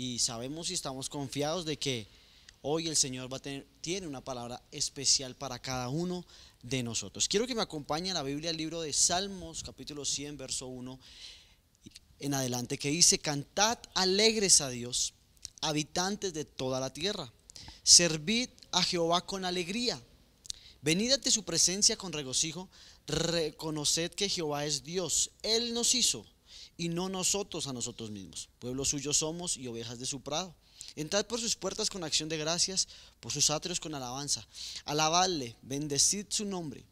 y sabemos y estamos confiados de que hoy el Señor va a tener, tiene una palabra especial para cada uno de nosotros. Quiero que me acompañe a la Biblia, el libro de Salmos, capítulo 100, verso 1 en adelante, que dice, cantad alegres a Dios, habitantes de toda la tierra, servid a Jehová con alegría, venid ante su presencia con regocijo, reconoced que Jehová es Dios, Él nos hizo y no nosotros a nosotros mismos. Pueblo suyo somos y ovejas de su prado. Entrad por sus puertas con acción de gracias, por sus atrios con alabanza. Alabadle, bendecid su nombre,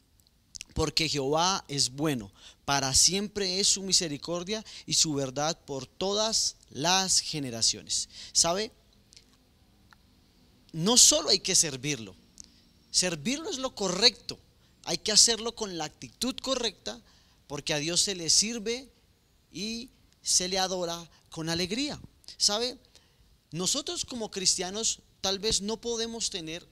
porque Jehová es bueno, para siempre es su misericordia y su verdad por todas las generaciones. ¿Sabe? No solo hay que servirlo, servirlo es lo correcto, hay que hacerlo con la actitud correcta, porque a Dios se le sirve y se le adora con alegría. ¿Sabe? Nosotros como cristianos tal vez no podemos tener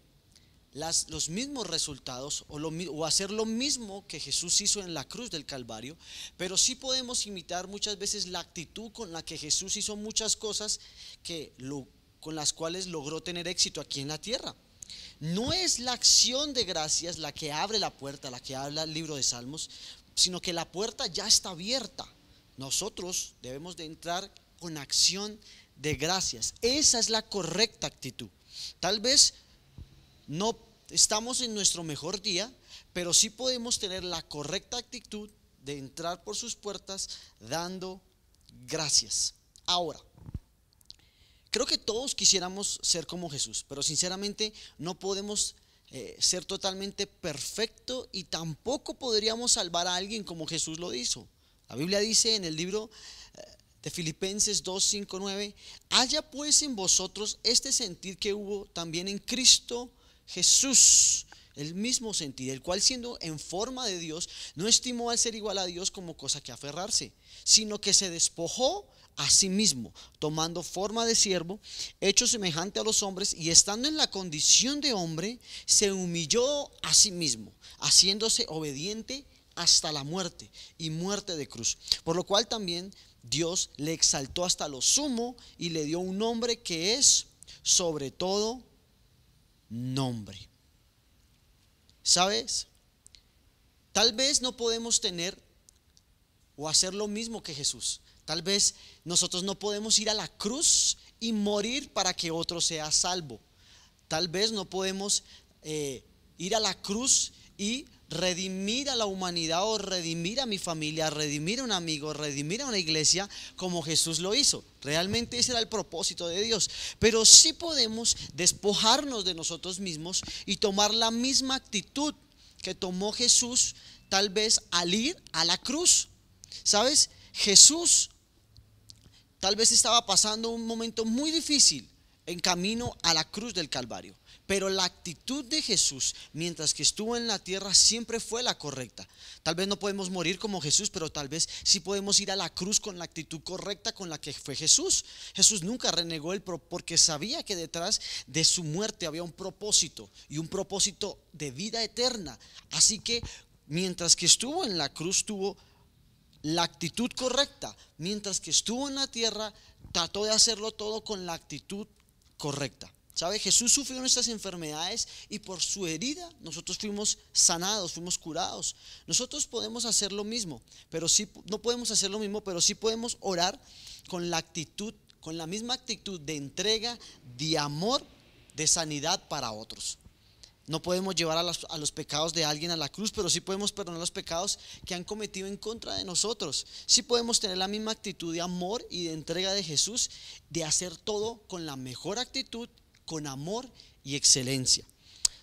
los mismos resultados o, hacer lo mismo que Jesús hizo en la cruz del Calvario, pero sí podemos imitar muchas veces la actitud con la que Jesús hizo muchas cosas que con las cuales logró tener éxito aquí en la tierra. No es la acción de gracias la que abre la puerta, la que habla el libro de Salmos, sino que la puerta ya está abierta. Nosotros debemos de entrar con acción de gracias. Esa es la correcta actitud. Tal vez no estamos en nuestro mejor día, pero sí podemos tener la correcta actitud de entrar por sus puertas dando gracias. Ahora, creo que todos quisiéramos ser como Jesús, pero sinceramente no podemos eh, ser totalmente perfecto y tampoco podríamos salvar a alguien como Jesús lo hizo. La Biblia dice en el libro de Filipenses 2, 5, 9, haya pues en vosotros este sentir que hubo también en Cristo Jesús, el mismo sentir, el cual siendo en forma de Dios, no estimó al ser igual a Dios como cosa que aferrarse, sino que se despojó a sí mismo, tomando forma de siervo, hecho semejante a los hombres, y estando en la condición de hombre, se humilló a sí mismo, haciéndose obediente hasta la muerte y muerte de cruz. Por lo cual también Dios le exaltó hasta lo sumo y le dio un nombre que es sobre todo nombre. ¿Sabes? Tal vez no podemos tener o hacer lo mismo que Jesús. Tal vez nosotros no podemos ir a la cruz y morir para que otro sea salvo. Tal vez no podemos eh, ir a la cruz y redimir a la humanidad o redimir a mi familia, redimir a un amigo, redimir a una iglesia como Jesús lo hizo. Realmente ese era el propósito de Dios. Pero sí podemos despojarnos de nosotros mismos y tomar la misma actitud que tomó Jesús tal vez al ir a la cruz. ¿Sabes? Jesús tal vez estaba pasando un momento muy difícil en camino a la cruz del Calvario. Pero la actitud de Jesús mientras que estuvo en la tierra siempre fue la correcta. Tal vez no podemos morir como Jesús, pero tal vez sí podemos ir a la cruz con la actitud correcta con la que fue Jesús. Jesús nunca renegó el porque sabía que detrás de su muerte había un propósito y un propósito de vida eterna. Así que mientras que estuvo en la cruz tuvo la actitud correcta, mientras que estuvo en la tierra trató de hacerlo todo con la actitud correcta. ¿Sabe? Jesús sufrió nuestras enfermedades y por su herida nosotros fuimos sanados, fuimos curados. Nosotros podemos hacer lo mismo, pero sí, no podemos hacer lo mismo, pero sí podemos orar con la actitud, con la misma actitud de entrega, de amor, de sanidad para otros. No podemos llevar a los, pecados de alguien a la cruz, pero sí podemos perdonar los pecados que han cometido en contra de nosotros. Sí podemos tener la misma actitud de amor y de entrega de Jesús, de hacer todo con la mejor actitud con amor y excelencia.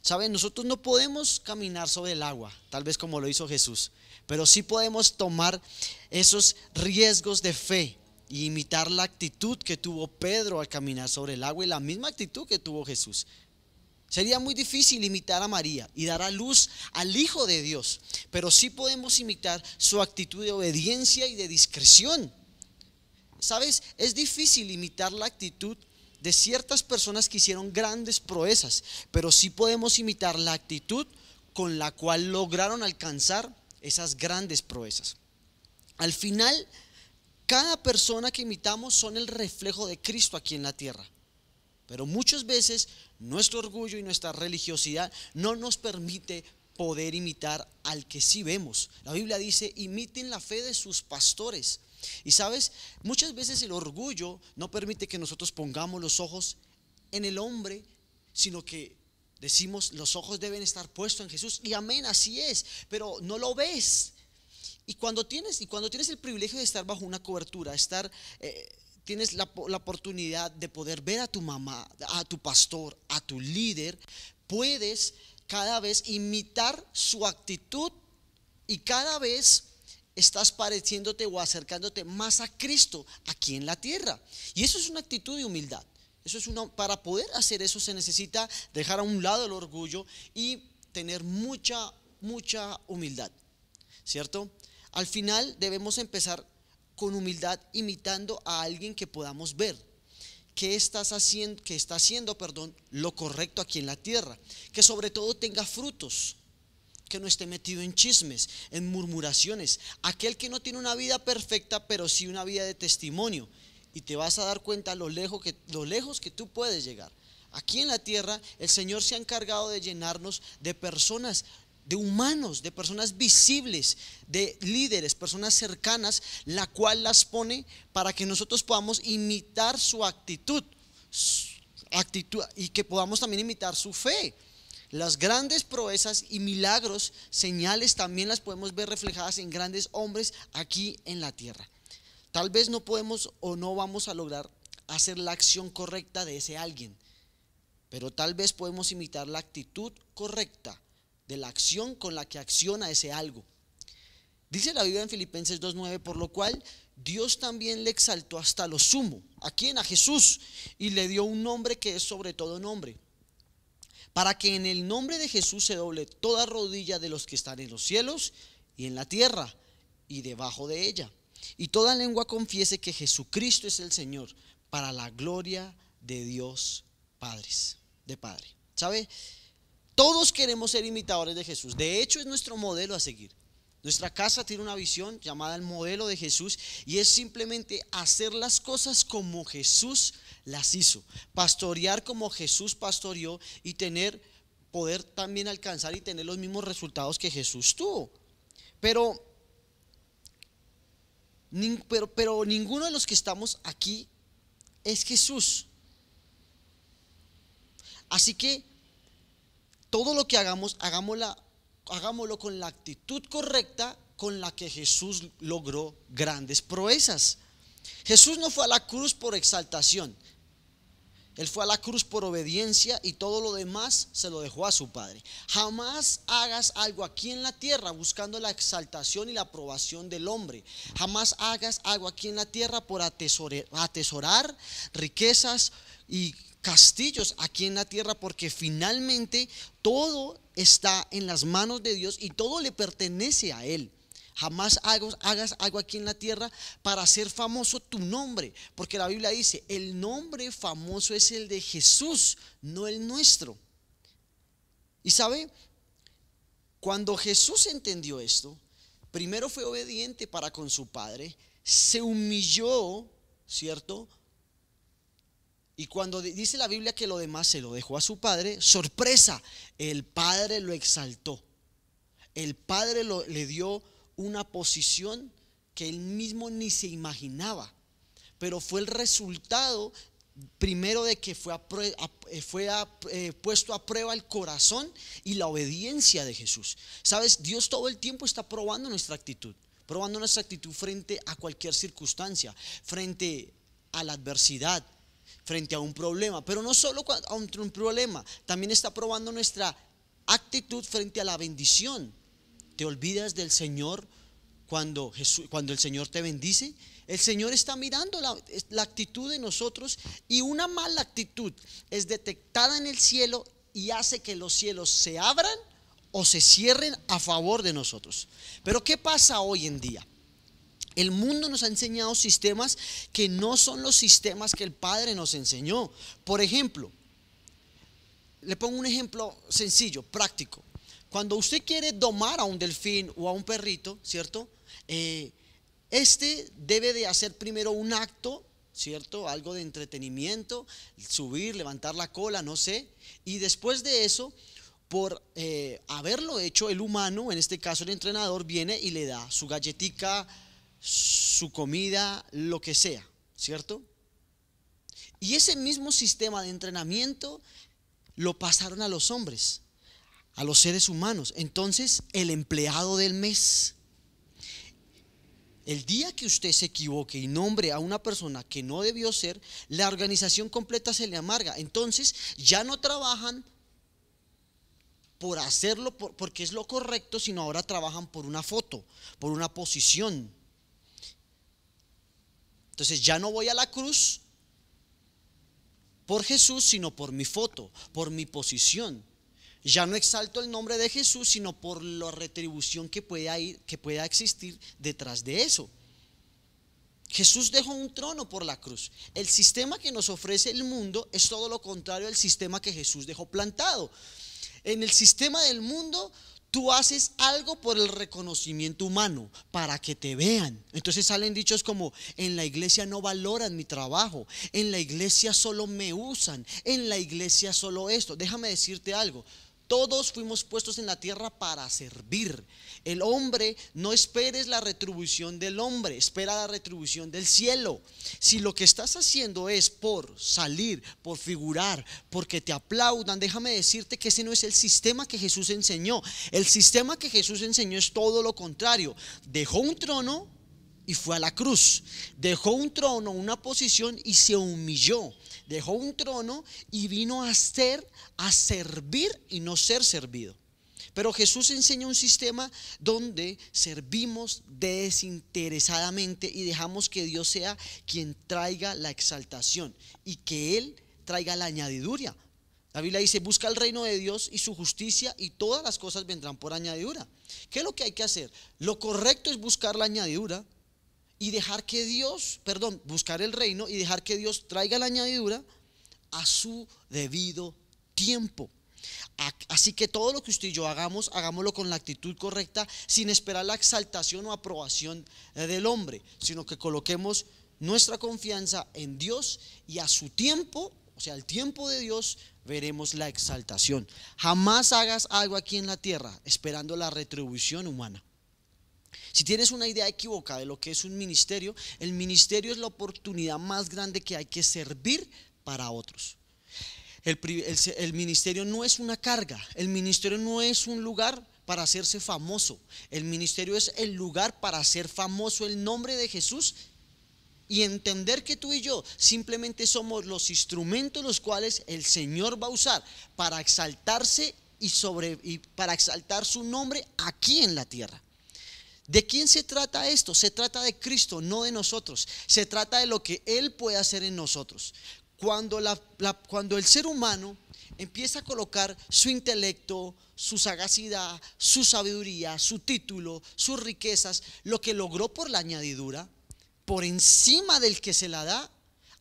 Saben, nosotros no podemos caminar sobre el agua, tal vez como lo hizo Jesús, pero sí podemos tomar esos riesgos de fe y imitar la actitud que tuvo Pedro al caminar sobre el agua y la misma actitud que tuvo Jesús. Sería muy difícil imitar a María y dar a luz al Hijo de Dios, pero sí podemos imitar su actitud de obediencia y de discreción. ¿Sabes? Es difícil imitar la actitud de ciertas personas que hicieron grandes proezas, pero sí podemos imitar la actitud con la cual lograron alcanzar esas grandes proezas. Al final, Cada persona que imitamos son el reflejo de Cristo aquí en la tierra. Pero muchas veces nuestro orgullo y nuestra religiosidad no nos permite poder imitar al que sí vemos. La Biblia dice, imiten la fe de sus pastores. Y sabes, muchas veces el orgullo no permite que nosotros pongamos los ojos en el hombre, sino que decimos, los ojos deben estar puestos en Jesús. Y amén, así es, pero no lo ves. Y cuando tienes, y cuando tienes el privilegio de estar bajo una cobertura, estar... Eh, tienes la, oportunidad de poder ver a tu mamá, a tu pastor, a tu líder, puedes cada vez imitar su actitud y cada vez estás pareciéndote o acercándote más a Cristo aquí en la tierra. Y eso es una actitud de humildad. Eso es una, para poder hacer eso se necesita dejar a un lado el orgullo y tener mucha, mucha humildad. ¿Cierto? Al final debemos empezar con humildad imitando a alguien que podamos ver. Que estás haciendo, que está haciendo, perdón, lo correcto aquí en la tierra, que sobre todo tenga frutos, que no esté metido en chismes, en murmuraciones, aquel que no tiene una vida perfecta, pero sí una vida de testimonio, y te vas a dar cuenta lo lejos que, lo lejos que tú puedes llegar. Aquí en la tierra el Señor se ha encargado de llenarnos de personas de humanos, de personas visibles, de líderes, personas cercanas, la cual las pone para que nosotros podamos imitar su actitud, actitud y que podamos también imitar su fe. Las grandes proezas y milagros, señales también las podemos ver reflejadas en grandes hombres aquí en la tierra. Tal vez no podemos o no vamos a lograr hacer la acción correcta de ese alguien, pero tal vez podemos imitar la actitud correcta de la acción con la que acciona ese algo. Dice la Biblia en Filipenses 2.9, por lo cual Dios también le exaltó hasta lo sumo. ¿A quién? A Jesús. Y le dio un nombre que es sobre todo nombre. Para que en el nombre de Jesús se doble toda rodilla de los que están en los cielos y en la tierra y debajo de ella. Y toda lengua confiese que Jesucristo es el Señor para la gloria de Dios Padres, de Padre. ¿Sabe? Todos queremos ser imitadores de Jesús. De hecho, es nuestro modelo a seguir. Nuestra casa tiene una visión llamada el modelo de Jesús y es simplemente hacer las cosas como Jesús las hizo. Pastorear como Jesús pastoreó y tener poder también alcanzar y tener los mismos resultados que Jesús tuvo. Pero, pero, pero ninguno de los que estamos aquí es Jesús. Así que todo lo que hagamos, hagámoslo con la actitud correcta con la que Jesús logró grandes proezas. Jesús no fue a la cruz por exaltación. Él fue a la cruz por obediencia y todo lo demás se lo dejó a su Padre. Jamás hagas algo aquí en la tierra buscando la exaltación y la aprobación del hombre. Jamás hagas algo aquí en la tierra por atesorar, riquezas y castillos aquí en la tierra porque finalmente todo está en las manos de Dios y todo le pertenece a Él. Jamás hagas, algo aquí en la tierra para hacer famoso tu nombre, porque la Biblia dice, el nombre famoso es el de Jesús, no el nuestro. Y sabe, cuando Jesús entendió esto, primero fue obediente para con su Padre, se humilló, ¿cierto? Y cuando dice la Biblia que lo demás se lo dejó a su padre, sorpresa, el padre lo exaltó. El padre le dio una posición que él mismo ni se imaginaba. Pero fue el resultado primero de que fue, eh, fue eh, puesto a prueba el corazón y la obediencia de Jesús. Sabes, Dios todo el tiempo está probando nuestra actitud, probando nuestra actitud frente a cualquier circunstancia, frente a la adversidad, frente a un problema, pero no solo a un, problema, también está probando nuestra actitud frente a la bendición. ¿Te olvidas del Señor cuando, cuando el Señor te bendice? El Señor está mirando la, la actitud de nosotros y una mala actitud es detectada en el cielo y hace que los cielos se abran o se cierren a favor de nosotros. Pero ¿qué pasa hoy en día? El mundo nos ha enseñado sistemas que no son los sistemas que el Padre nos enseñó. Por ejemplo, le pongo un ejemplo sencillo, práctico. Cuando usted quiere domar a un delfín o a un perrito, ¿cierto? Eh, este debe de hacer primero un acto, ¿cierto? Algo de entretenimiento, subir, levantar la cola, no sé. Y después de eso, por eh, haberlo hecho, el humano, en este caso el entrenador, viene y le da su galletica, su comida, lo que sea, ¿cierto? Y ese mismo sistema de entrenamiento lo pasaron a los hombres, a los seres humanos. Entonces, el empleado del mes, el día que usted se equivoque y nombre a una persona que no debió ser, la organización completa se le amarga. Entonces, ya no trabajan por hacerlo porque es lo correcto, sino ahora trabajan por una foto, por una posición. Entonces ya no voy a la cruz por Jesús, sino por mi foto, por mi posición. Ya no exalto el nombre de Jesús, sino por la retribución que pueda, ir, que pueda existir detrás de eso. Jesús dejó un trono por la cruz. El sistema que nos ofrece el mundo es todo lo contrario al sistema que Jesús dejó plantado. En el sistema del mundo, tú haces algo por el reconocimiento humano, para que te vean. Entonces salen dichos como, en la iglesia no valoran mi trabajo, en la iglesia solo me usan, en la iglesia solo esto. Déjame decirte algo, todos fuimos puestos en la tierra para servir. El hombre no esperes la retribución del hombre, espera la retribución del cielo. Si lo que estás haciendo es por salir, por figurar, porque te aplaudan, déjame decirte que ese no es el sistema que Jesús enseñó. El sistema que Jesús enseñó es todo lo contrario. Dejó un trono y fue a la cruz. Dejó un trono, una posición y se humilló dejó un trono y vino a ser, a servir y no ser servido. Pero Jesús enseña un sistema donde servimos desinteresadamente y dejamos que Dios sea quien traiga la exaltación y que Él traiga la añadidura. La Biblia dice, busca el reino de Dios y su justicia y todas las cosas vendrán por añadidura. ¿Qué es lo que hay que hacer? Lo correcto es buscar la añadidura, y dejar que Dios, perdón, buscar el reino y dejar que Dios traiga la añadidura a su debido tiempo. Así que todo lo que usted y yo hagamos, hagámoslo con la actitud correcta, sin esperar la exaltación o aprobación eh, del hombre, sino que coloquemos nuestra confianza en Dios y a su tiempo, o sea, al tiempo de Dios, veremos la exaltación. Jamás hagas algo aquí en la tierra esperando la retribución humana. Si tienes una idea equivocada de lo que es un ministerio, el ministerio es la oportunidad más grande que hay que servir para otros. El, ministerio no es una carga, el ministerio no es un lugar para hacerse famoso, el ministerio es el lugar para hacer famoso el nombre de Jesús y entender que tú y yo simplemente somos los instrumentos los cuales el Señor va a usar para exaltarse y, sobre, y para exaltar su nombre aquí en la tierra. ¿De quién se trata esto? Se trata de Cristo, no de nosotros. Se trata de lo que Él puede hacer en nosotros. Cuando, el ser humano empieza a colocar su intelecto, su sagacidad, su sabiduría, su título, sus riquezas, lo que logró por la añadidura, por encima del que se la da,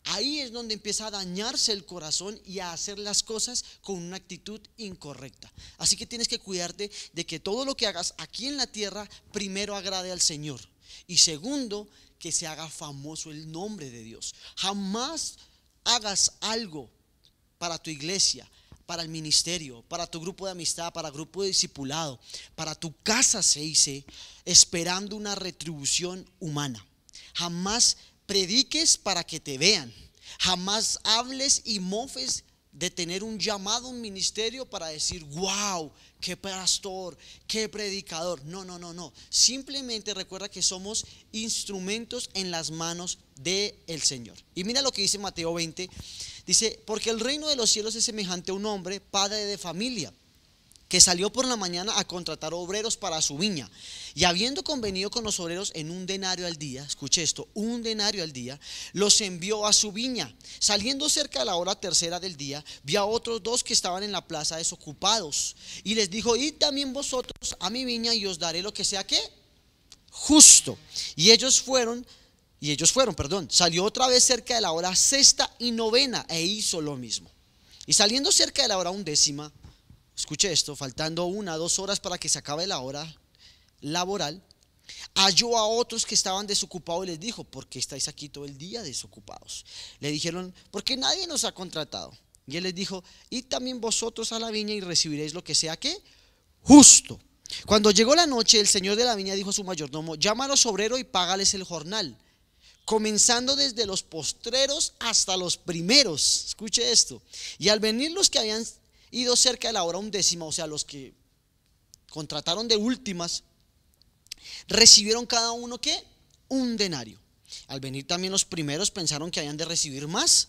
Ahí es donde empieza a dañarse el corazón y a hacer las cosas con una actitud incorrecta. Así que tienes que cuidarte de que todo lo que hagas aquí en la tierra primero agrade al Señor. Y segundo, que se haga famoso el nombre de Dios. Jamás hagas algo para tu iglesia, para el ministerio, para tu grupo de amistad, para grupo de discipulado, para tu casa se dice, esperando una retribución humana. Jamás prediques para que te vean. Jamás hables y mofes de tener un llamado, un ministerio para decir, wow, qué pastor, qué predicador. No, no, no, no. Simplemente recuerda que somos instrumentos en las manos del el Señor. Y mira lo que dice Mateo 20. Dice, porque el reino de los cielos es semejante a un hombre, padre de familia que salió por la mañana a contratar obreros para su viña. Y habiendo convenido con los obreros en un denario al día, escuche esto, un denario al día, los envió a su viña. Saliendo cerca de la hora tercera del día, vio a otros dos que estaban en la plaza desocupados. Y les dijo, id también vosotros a mi viña y os daré lo que sea que justo. Y ellos fueron, y ellos fueron, perdón, salió otra vez cerca de la hora sexta y novena e hizo lo mismo. Y saliendo cerca de la hora undécima, escuche esto, faltando una, dos horas para que se acabe la hora laboral, halló a otros que estaban desocupados y les dijo, ¿por qué estáis aquí todo el día desocupados? Le dijeron, porque nadie nos ha contratado. Y él les dijo, id también vosotros a la viña y recibiréis lo que sea que justo. Cuando llegó la noche, el señor de la viña dijo a su mayordomo, llama a obreros y págales el jornal, comenzando desde los postreros hasta los primeros. Escuche esto. Y al venir los que habían ido cerca de la hora undécima, o sea, los que contrataron de últimas, recibieron cada uno que un denario. Al venir también los primeros pensaron que habían de recibir más,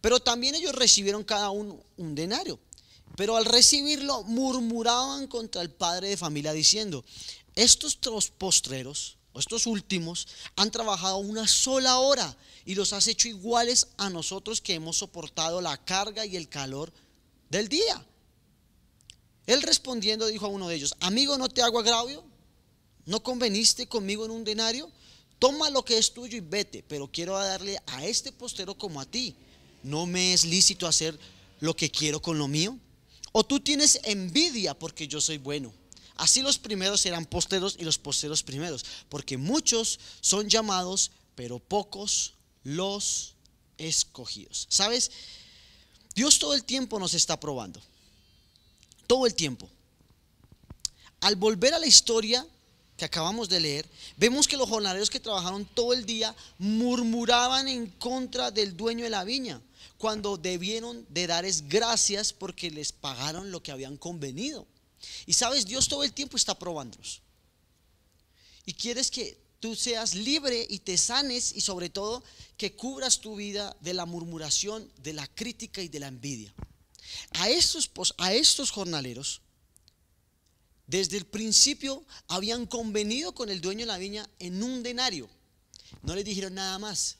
pero también ellos recibieron cada uno un denario. Pero al recibirlo murmuraban contra el padre de familia diciendo, estos postreros, estos últimos, han trabajado una sola hora y los has hecho iguales a nosotros que hemos soportado la carga y el calor del día. Él respondiendo dijo a uno de ellos, amigo, no te hago agravio, no conveniste conmigo en un denario, toma lo que es tuyo y vete, pero quiero darle a este postero como a ti. ¿No me es lícito hacer lo que quiero con lo mío? ¿O tú tienes envidia porque yo soy bueno? Así los primeros serán posteros y los posteros primeros, porque muchos son llamados, pero pocos los escogidos. ¿Sabes? Dios todo el tiempo nos está probando. Todo el tiempo. Al volver a la historia que acabamos de leer, vemos que los jornaleros que trabajaron todo el día murmuraban en contra del dueño de la viña, cuando debieron de darles gracias porque les pagaron lo que habían convenido. Y sabes, Dios todo el tiempo está probándonos. Y quieres que tú seas libre y te sanes y sobre todo que cubras tu vida de la murmuración, de la crítica y de la envidia. A estos, a estos jornaleros desde el principio habían convenido con el dueño de la viña en un denario. No les dijeron nada más.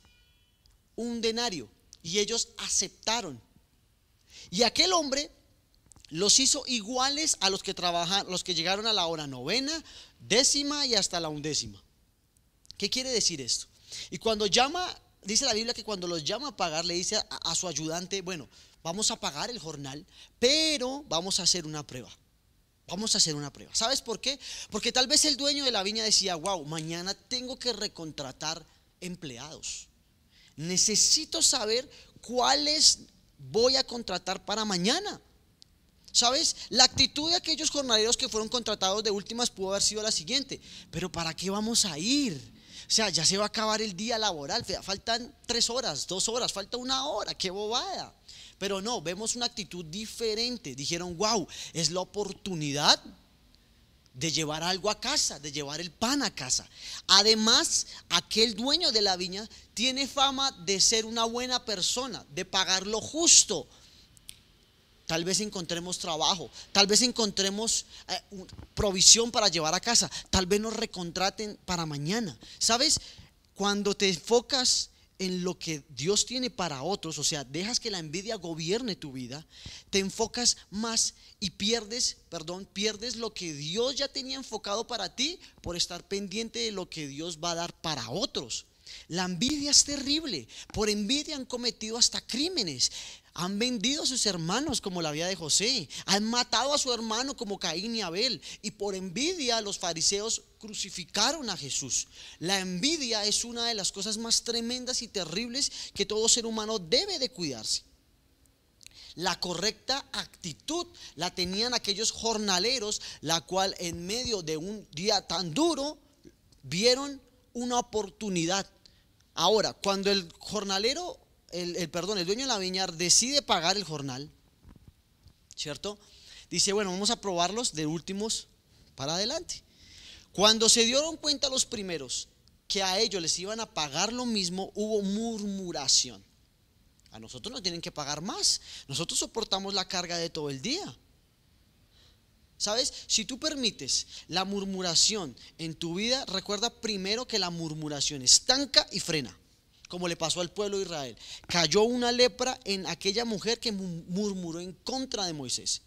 Un denario. Y ellos aceptaron. Y aquel hombre los hizo iguales a los que trabajan, los que llegaron a la hora novena, décima y hasta la undécima. ¿Qué quiere decir esto? Y cuando llama, dice la Biblia que cuando los llama a pagar, le dice a, su ayudante, bueno, vamos a pagar el jornal, pero vamos a hacer una prueba. Vamos a hacer una prueba. ¿Sabes por qué? Porque tal vez el dueño de la viña decía, wow, mañana tengo que recontratar empleados. Necesito saber cuáles voy a contratar para mañana. ¿Sabes? La actitud de aquellos jornaleros que fueron contratados de últimas pudo haber sido la siguiente. Pero ¿para qué vamos a ir? Sea, ya se va a acabar el día laboral. Faltan tres horas, dos horas, falta una hora. ¡Qué bobada! Pero no, vemos una actitud diferente. Dijeron, wow, es la oportunidad de llevar algo a casa, de llevar el pan a casa. Además, aquel dueño de la viña tiene fama de ser una buena persona, de pagar lo justo. Tal vez encontremos trabajo, tal vez encontremos eh, provisión para llevar a casa, tal vez nos recontraten para mañana. ¿Sabes? Cuando te enfocas en lo que Dios tiene para otros, o sea, dejas que la envidia gobierne tu vida, te enfocas más y pierdes, perdón, pierdes lo que Dios ya tenía enfocado para ti por estar pendiente de lo que Dios va a dar para otros. La envidia es terrible. Por envidia han cometido hasta crímenes. Han vendido a sus hermanos como la vida de José. Han matado a su hermano como Caín y Abel. Y por envidia los fariseos crucificaron a Jesús. La envidia es una de las cosas más tremendas y terribles que todo ser humano debe de cuidarse. La correcta actitud la tenían aquellos jornaleros, la cual en medio de un día tan duro vieron una oportunidad. Ahora, cuando el jornalero el, perdón, el dueño de la viña decide pagar el jornal, ¿cierto? Dice, bueno, vamos a probarlos de últimos para adelante. Cuando se dieron cuenta los primeros que a ellos les iban a pagar lo mismo, hubo murmuración. A nosotros nos tienen que pagar más. Nosotros soportamos la carga de todo el día. ¿Sabes? Si tú permites la murmuración en tu vida, recuerda primero que la murmuración estanca y frena como le pasó al pueblo de Israel. Cayó una lepra en aquella mujer que murmuró en contra de Moisés.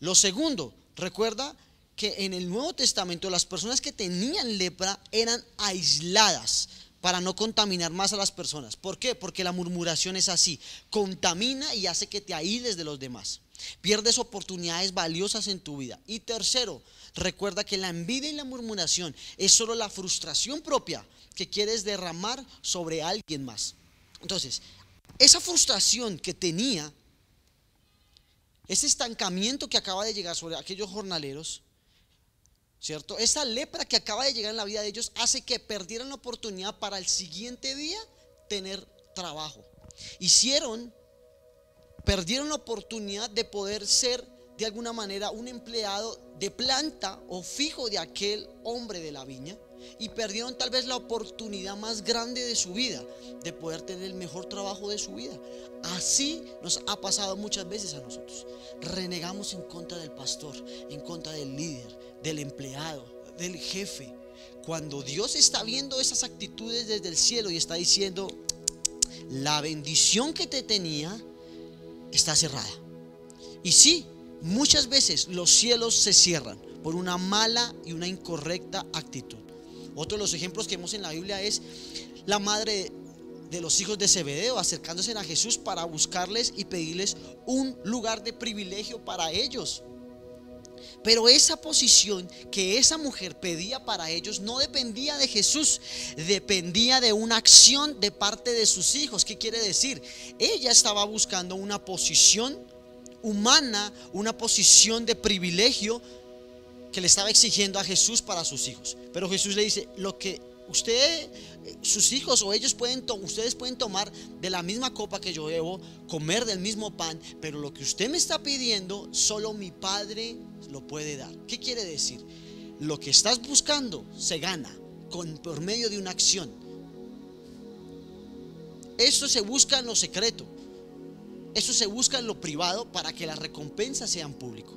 Lo segundo, recuerda que en el Nuevo Testamento las personas que tenían lepra eran aisladas para no contaminar más a las personas. ¿Por qué? Porque la murmuración es así, contamina y hace que te aísles de los demás. Pierdes oportunidades valiosas en tu vida. Y tercero, recuerda que la envidia y la murmuración es solo la frustración propia que quieres derramar sobre alguien más. Entonces, esa frustración que tenía, ese estancamiento que acaba de llegar sobre aquellos jornaleros, ¿cierto? Esa lepra que acaba de llegar en la vida de ellos hace que perdieran la oportunidad para el siguiente día tener trabajo. Hicieron, perdieron la oportunidad de poder ser de alguna manera un empleado de planta o fijo de aquel hombre de la viña y perdieron tal vez la oportunidad más grande de su vida, de poder tener el mejor trabajo de su vida. Así nos ha pasado muchas veces a nosotros. Renegamos en contra del pastor, en contra del líder, del empleado, del jefe. Cuando Dios está viendo esas actitudes desde el cielo y está diciendo, la bendición que te tenía está cerrada. Y sí, muchas veces los cielos se cierran por una mala y una incorrecta actitud. Otro de los ejemplos que vemos en la Biblia es la madre de los hijos de Zebedeo acercándose a Jesús para buscarles y pedirles un lugar de privilegio para ellos. Pero esa posición que esa mujer pedía para ellos no dependía de Jesús, dependía de una acción de parte de sus hijos. ¿Qué quiere decir? Ella estaba buscando una posición humana, una posición de privilegio que le estaba exigiendo a Jesús para sus hijos. Pero Jesús le dice, lo que usted, sus hijos o ellos pueden, ustedes pueden tomar de la misma copa que yo bebo, comer del mismo pan, pero lo que usted me está pidiendo, solo mi Padre lo puede dar. ¿Qué quiere decir? Lo que estás buscando se gana con, por medio de una acción. Eso se busca en lo secreto. Eso se busca en lo privado para que las recompensas sean público.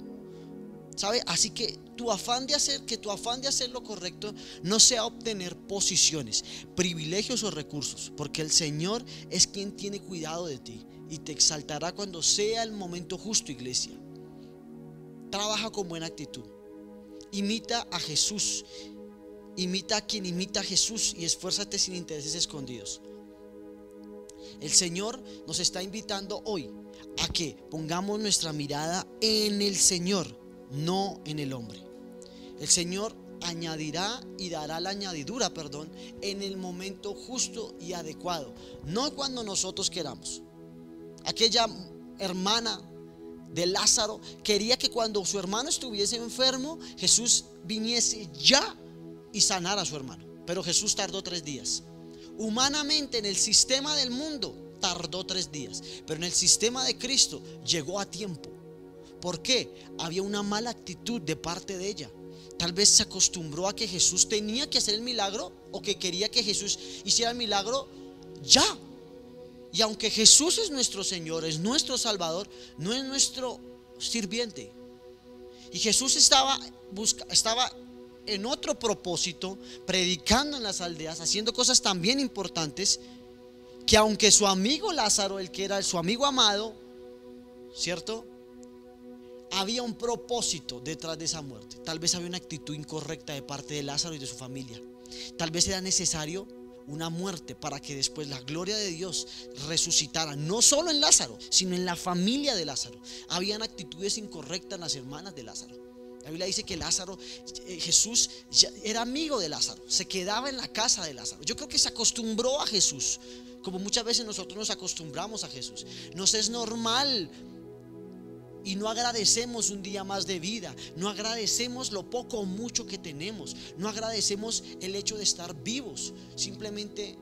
¿Sabe? Así que tu afán de hacer, que tu afán de hacer lo correcto no sea obtener posiciones, privilegios o recursos, porque el Señor es quien tiene cuidado de ti y te exaltará cuando sea el momento justo, iglesia. Trabaja con buena actitud. Imita a Jesús. Imita a quien imita a Jesús y esfuérzate sin intereses escondidos. El Señor nos está invitando hoy a que pongamos nuestra mirada en el Señor no en el hombre. El Señor añadirá y dará la añadidura, perdón, en el momento justo y adecuado, no cuando nosotros queramos. Aquella hermana de Lázaro quería que cuando su hermano estuviese enfermo, Jesús viniese ya y sanara a su hermano. Pero Jesús tardó tres días. Humanamente en el sistema del mundo tardó tres días, pero en el sistema de Cristo llegó a tiempo. ¿Por qué? Había una mala actitud de parte de ella. Tal vez se acostumbró a que Jesús tenía que hacer el milagro o que quería que Jesús hiciera el milagro ya. Y aunque Jesús es nuestro Señor, es nuestro Salvador, no es nuestro sirviente. Y Jesús estaba, busca, estaba en otro propósito, predicando en las aldeas, haciendo cosas también importantes, que aunque su amigo Lázaro, el que era su amigo amado, ¿cierto? Había un propósito detrás de esa muerte. Tal vez había una actitud incorrecta de parte de Lázaro y de su familia. Tal vez era necesario una muerte para que después la gloria de Dios resucitara, no solo en Lázaro, sino en la familia de Lázaro. Habían actitudes incorrectas en las hermanas de Lázaro. La Biblia dice que Lázaro, eh, Jesús era amigo de Lázaro, se quedaba en la casa de Lázaro. Yo creo que se acostumbró a Jesús, como muchas veces nosotros nos acostumbramos a Jesús. Nos es normal y no agradecemos un día más de vida, no agradecemos lo poco o mucho que tenemos, no agradecemos el hecho de estar vivos, simplemente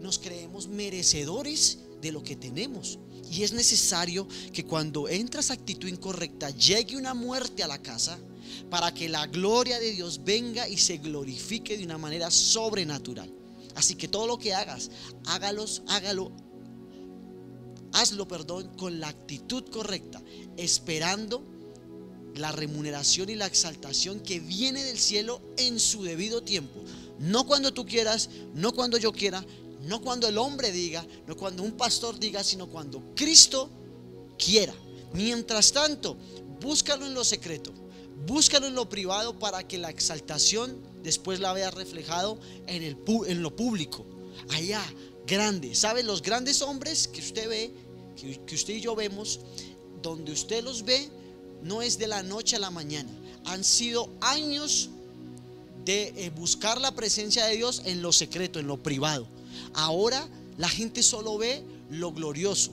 nos creemos merecedores de lo que tenemos. Y es necesario que cuando entras actitud incorrecta llegue una muerte a la casa para que la gloria de Dios venga y se glorifique de una manera sobrenatural. Así que todo lo que hagas, hágalos, hágalo hazlo, perdón, con la actitud correcta, esperando la remuneración y la exaltación que viene del cielo en su debido tiempo. No cuando tú quieras, no cuando yo quiera, no cuando el hombre diga, no cuando un pastor diga, sino cuando Cristo quiera. Mientras tanto, búscalo en lo secreto, búscalo en lo privado para que la exaltación después la vea reflejado en, el, en lo público. Allá, grande. ¿Sabe? Los grandes hombres que usted ve que, usted y yo vemos, donde usted los ve no es de la noche a la mañana. Han sido años de eh, buscar la presencia de Dios en lo secreto, en lo privado. Ahora la gente solo ve lo glorioso,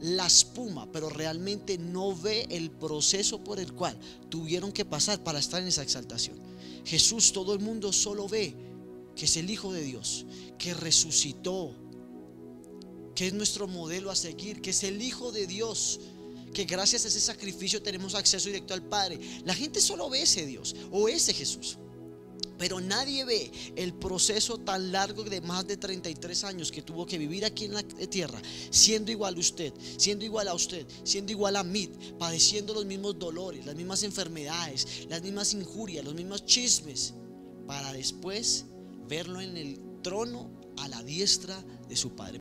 la espuma, pero realmente no ve el proceso por el cual tuvieron que pasar para estar en esa exaltación. Jesús, todo el mundo solo ve que es el Hijo de Dios, que resucitó, que es nuestro modelo a seguir, que es el Hijo de Dios, que gracias a ese sacrificio tenemos acceso directo al Padre. La gente solo ve ese Dios o ese Jesús. Pero nadie ve el proceso tan largo de más de 33 años que tuvo que vivir aquí en la tierra, siendo igual a usted, siendo igual a usted, siendo igual a mí, padeciendo los mismos dolores, las mismas enfermedades, las mismas injurias, los mismos chismes, para después verlo en el trono a la diestra de su Padre.